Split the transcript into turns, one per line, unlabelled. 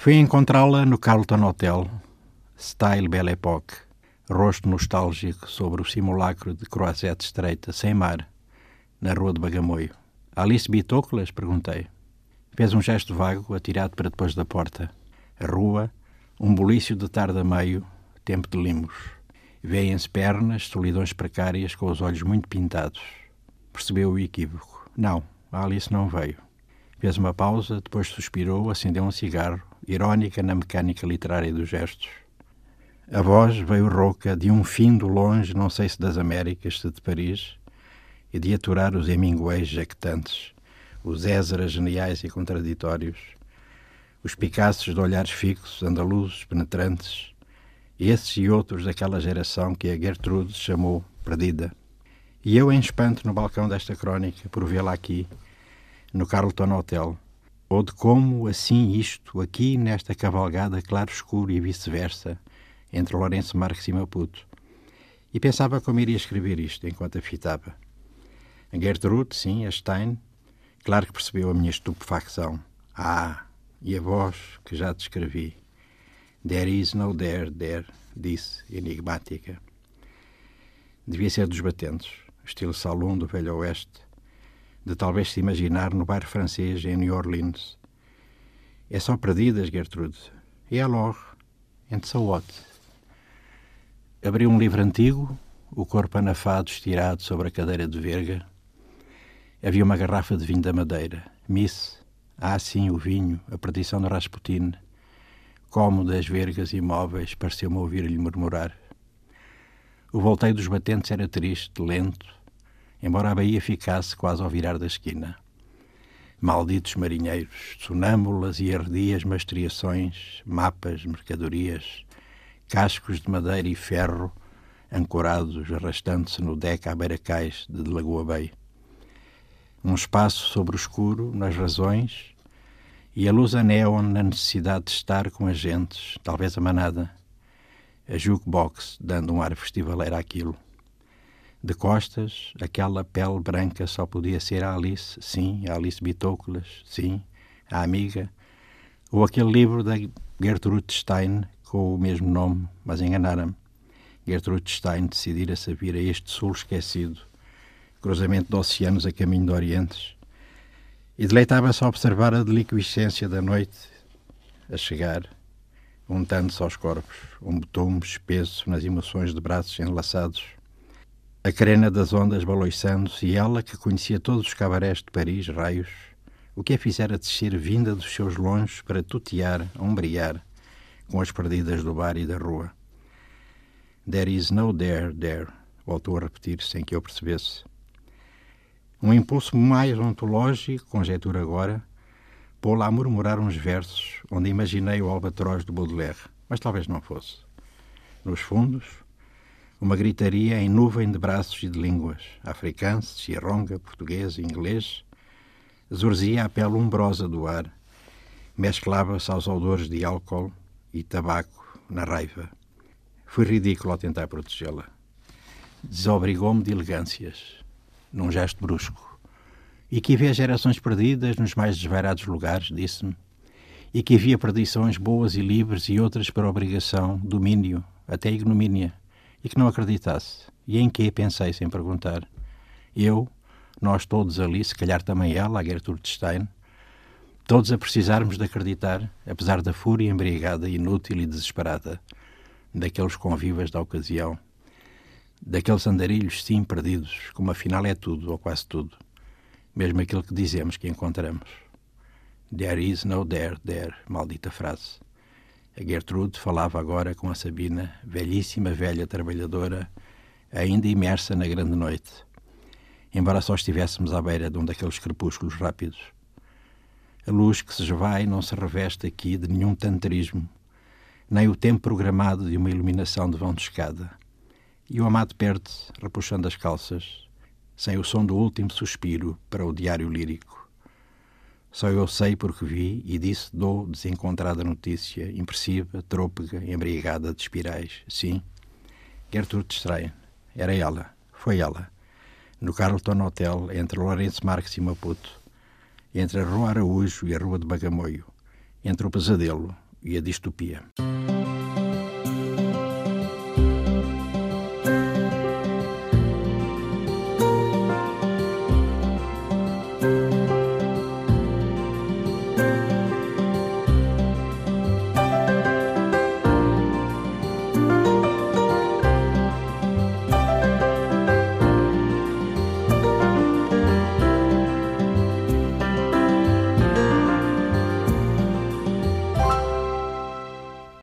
Fui encontrá-la no Carlton Hotel, Style Belle Époque, rosto nostálgico sobre o simulacro de croisette estreita, sem mar, na rua de Bagamoio. Alice Bitoclas? Perguntei. Fez um gesto vago, atirado para depois da porta. A rua, um bulício de tarde a meio, tempo de limos. Veem-se pernas, solidões precárias, com os olhos muito pintados. Percebeu o equívoco. Não, Alice não veio. Fez uma pausa, depois suspirou, acendeu um cigarro, irónica na mecânica literária dos gestos. A voz veio rouca de um fim do longe, não sei se das Américas, se de Paris, e de aturar os Hemingways jactantes, os Ézeras geniais e contraditórios, os Picassos de olhares fixos, andaluzes, penetrantes, esses e outros daquela geração que a Gertrude chamou perdida. E eu em espanto no balcão desta crónica, por vê-la aqui, no Carlton Hotel, ou de como assim isto, aqui nesta cavalgada claro-escuro e vice-versa, entre Lourenço Marques e Maputo. E pensava como iria escrever isto enquanto a fitava. A Gertrude, sim, a Stein, claro que percebeu a minha estupefacção. Ah, e a voz que já descrevi. There is no there, there, disse, enigmática. Devia ser dos batentes, estilo salão do Velho Oeste, de talvez se imaginar no bairro francês em New Orleans. É só perdidas, Gertrude. E alors? And so what? Abri um livro antigo, o corpo anafado estirado sobre a cadeira de verga. Havia uma garrafa de vinho da Madeira. Miss, ah sim, o vinho, a perdição de Rasputin. Como das vergas imóveis, pareceu-me ouvir-lhe murmurar. O volteio dos batentes era triste, lento, embora a baía ficasse quase ao virar da esquina. Malditos marinheiros, sonâmbulas e ardias mastreações, mapas, mercadorias, cascos de madeira e ferro ancorados, arrastando-se no deck à beira-cais de Lagoa Bay. Um espaço sobre o escuro, nas razões, e a luz a neon na necessidade de estar com as gentes, talvez a manada. A jukebox dando um ar festivaleiro àquilo. De costas, aquela pele branca só podia ser a Alice, sim, a Alice Bitoucolas, sim, a amiga, ou aquele livro da Gertrude Stein com o mesmo nome, mas enganaram-me. Gertrude Stein decidira-se a vir a este sul esquecido, cruzamento de oceanos a caminho de orientes, e deleitava-se a observar a deliquescência da noite a chegar, untando-se aos corpos, um betume espesso nas emoções de braços enlaçados, a carena das ondas baloiçando-se e ela, que conhecia todos os cabarés de Paris, raios, o que a fizera descer vinda dos seus longes para tutear, ombrear, com as perdidas do bar e da rua. There is no there, there, voltou a repetir sem que eu percebesse. Um impulso mais ontológico, conjectura agora, pô-la a murmurar uns versos onde imaginei o albatroz do Baudelaire, mas talvez não fosse. Nos fundos, uma gritaria em nuvem de braços e de línguas, africano, cironga, português, inglês, zurzia a pele umbrosa do ar, mesclava-se aos odores de álcool e tabaco na raiva. Foi ridículo ao tentar protegê-la. Desobrigou-me de elegâncias num gesto brusco. E que havia gerações perdidas nos mais desvairados lugares, disse-me. E que havia perdições boas e livres e outras por obrigação, domínio, até ignomínia. E que não acreditasse. E em que pensei sem perguntar. Eu, nós todos ali, se calhar também ela, a Gertrude Stein, todos a precisarmos de acreditar, apesar da fúria embriagada, inútil e desesperada daqueles convivas da ocasião daqueles andarilhos sim perdidos, como afinal é tudo, ou quase tudo, mesmo aquilo que dizemos que encontramos. There is no there, there, maldita frase. A Gertrude falava agora com a Sabina, velhíssima velha trabalhadora, ainda imersa na grande noite, embora só estivéssemos à beira de um daqueles crepúsculos rápidos. A luz que se esvai não se reveste aqui de nenhum tantrismo, nem o tempo programado de uma iluminação de vão de escada e o amado perde-se, repuxando as calças, sem o som do último suspiro para o diário lírico. Só eu sei porque vi e disse dou desencontrada notícia, impressiva, trôpega, embriagada de espirais. Sim, Gertrude Strain. Era ela, foi ela. No Carlton Hotel, entre Lourenço Marques e Maputo. Entre a Rua Araújo e a Rua de Bagamoio. Entre o pesadelo, e a distopia.